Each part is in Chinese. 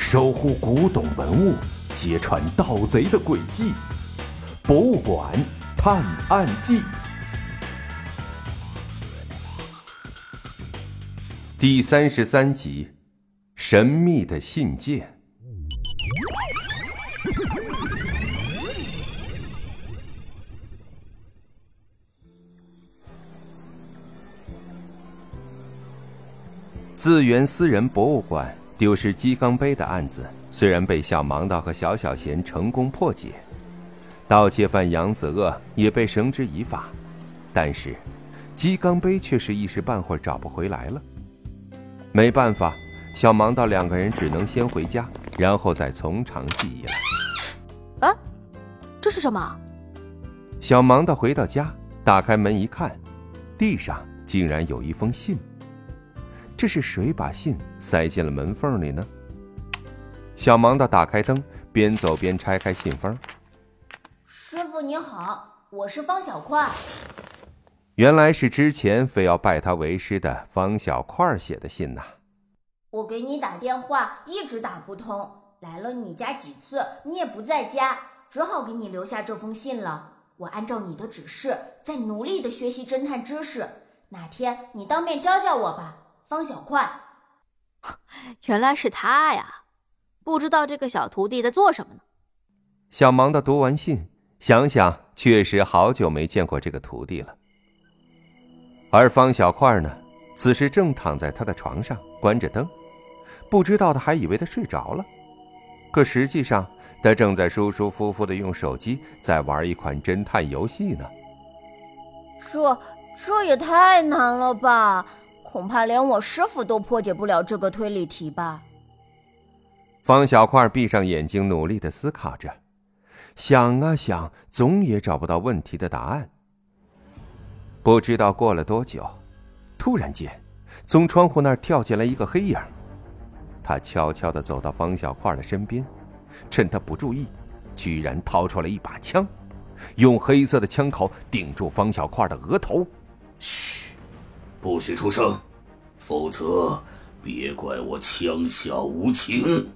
守护古董文物，揭穿盗贼的诡计。博物馆探案记第三十三集：神秘的信件。自源私人博物馆丢失鸡缸杯的案子，虽然被小盲道和小小贤成功破解，盗窃犯杨子鳄也被绳之以法，但是鸡缸杯却是一时半会儿找不回来了。没办法，小盲道两个人只能先回家，然后再从长计议了。啊，这是什么？小盲道回到家，打开门一看，地上竟然有一封信。这是谁把信塞进了门缝里呢？小盲道打开灯，边走边拆开信封。师傅你好，我是方小块。原来是之前非要拜他为师的方小块写的信呐。我给你打电话一直打不通，来了你家几次你也不在家，只好给你留下这封信了。我按照你的指示，在努力的学习侦探知识。哪天你当面教教我吧。方小块，原来是他呀！不知道这个小徒弟在做什么呢？小盲的读完信，想想确实好久没见过这个徒弟了。而方小块呢，此时正躺在他的床上，关着灯，不知道的还以为他睡着了，可实际上他正在舒舒服服的用手机在玩一款侦探游戏呢。这这也太难了吧！恐怕连我师傅都破解不了这个推理题吧。方小块闭上眼睛，努力的思考着，想啊想，总也找不到问题的答案。不知道过了多久，突然间，从窗户那儿跳进来一个黑影。他悄悄的走到方小块的身边，趁他不注意，居然掏出了一把枪，用黑色的枪口顶住方小块的额头。嘘不许出声，否则别怪我枪下无情。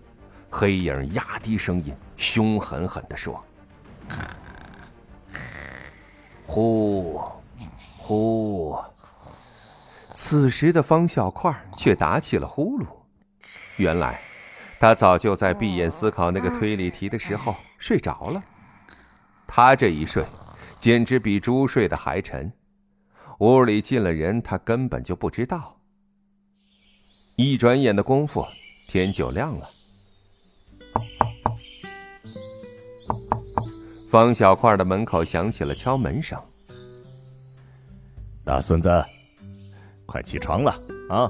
黑影压低声音，凶狠狠地说：“呼，呼。”此时的方小块却打起了呼噜。原来，他早就在闭眼思考那个推理题的时候睡着了。他这一睡，简直比猪睡得还沉。屋里进了人，他根本就不知道。一转眼的功夫，天就亮了。方小块的门口响起了敲门声。大孙子，快起床了啊！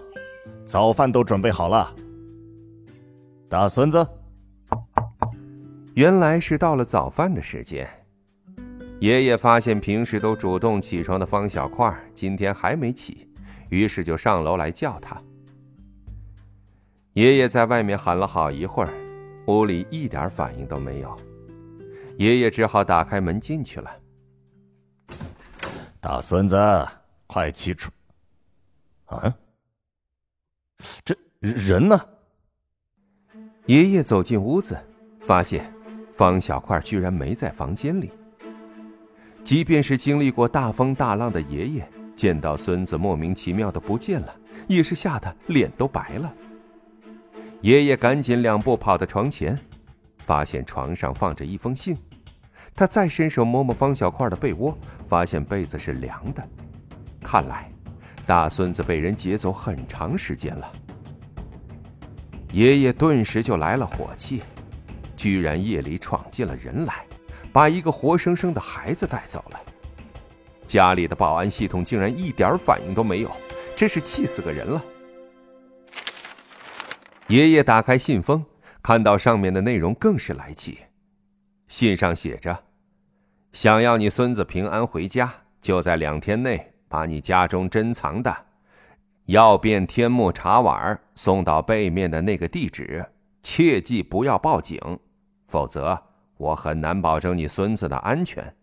早饭都准备好了。大孙子，原来是到了早饭的时间。爷爷发现平时都主动起床的方小块今天还没起，于是就上楼来叫他。爷爷在外面喊了好一会儿，屋里一点反应都没有，爷爷只好打开门进去了。大孙子，快起床！啊，这人呢？爷爷走进屋子，发现方小块居然没在房间里。即便是经历过大风大浪的爷爷，见到孙子莫名其妙的不见了，也是吓得脸都白了。爷爷赶紧两步跑到床前，发现床上放着一封信。他再伸手摸摸方小块的被窝，发现被子是凉的。看来，大孙子被人劫走很长时间了。爷爷顿时就来了火气，居然夜里闯进了人来。把一个活生生的孩子带走了，家里的保安系统竟然一点反应都没有，真是气死个人了。爷爷打开信封，看到上面的内容更是来气。信上写着：“想要你孙子平安回家，就在两天内把你家中珍藏的药变天目茶碗送到背面的那个地址，切记不要报警，否则。”我很难保证你孙子的安全。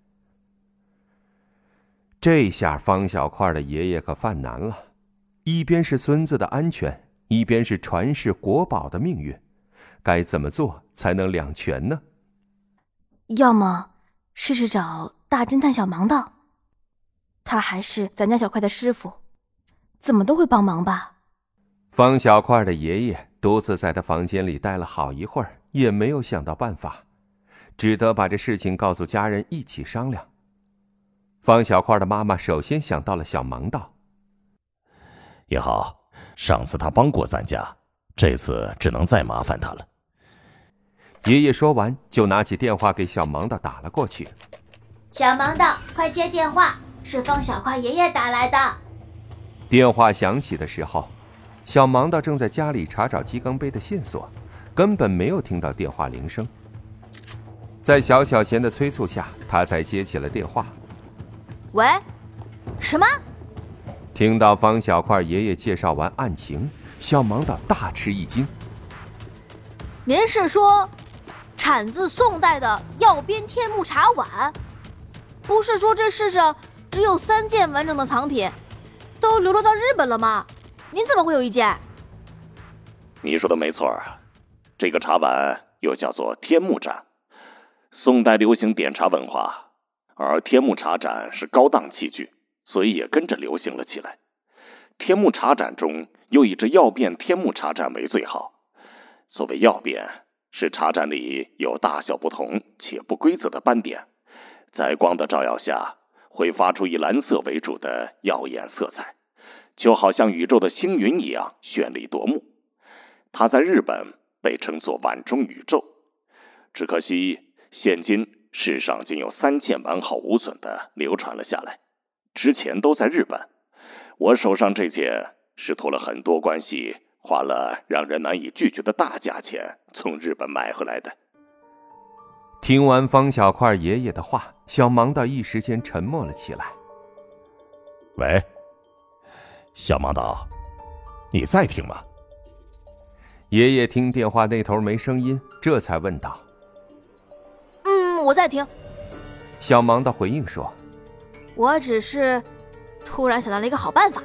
这下方小块的爷爷可犯难了，一边是孙子的安全，一边是传世国宝的命运，该怎么做才能两全呢？要么试试找大侦探小盲道，他还是咱家小块的师傅，怎么都会帮忙吧。方小块的爷爷独自在他房间里待了好一会儿，也没有想到办法，只得把这事情告诉家人一起商量。方小块的妈妈首先想到了小盲道。也好，上次他帮过咱家，这次只能再麻烦他了。爷爷说完，就拿起电话给小盲道打了过去。小盲道，快接电话，是方小块爷爷打来的。电话响起的时候，小盲道正在家里查找鸡缸杯的线索，根本没有听到电话铃声。在小小贤的催促下，他才接起了电话。喂，什么？听到方小块爷爷介绍完案情，小盲道大吃一惊。您是说，产自宋代的药编天目茶碗？不是说这世上只有三件完整的藏品，都流落到日本了吗？您怎么会有意见？你说的没错啊，这个茶碗又叫做天目盏，宋代流行点茶文化，而天目茶盏是高档器具。所以也跟着流行了起来。天目茶盏中又以这药变天目茶盏为最好。所谓药变，是茶盏里有大小不同且不规则的斑点，在光的照耀下，会发出以蓝色为主的耀眼色彩，就好像宇宙的星云一样绚丽夺目。它在日本被称作碗中宇宙。只可惜，现今世上仅有三件完好无损的流传了下来。之前都在日本，我手上这件是托了很多关系，花了让人难以拒绝的大价钱从日本买回来的。听完方小块爷爷的话，小盲道一时间沉默了起来。喂，小盲道，你在听吗？爷爷听电话那头没声音，这才问道：“嗯，我在听。”小盲道回应说。我只是突然想到了一个好办法。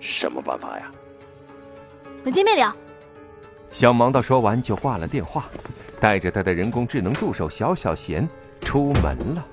什么办法呀？等见面聊。小盲道说完就挂了电话，带着他的人工智能助手小小贤出门了。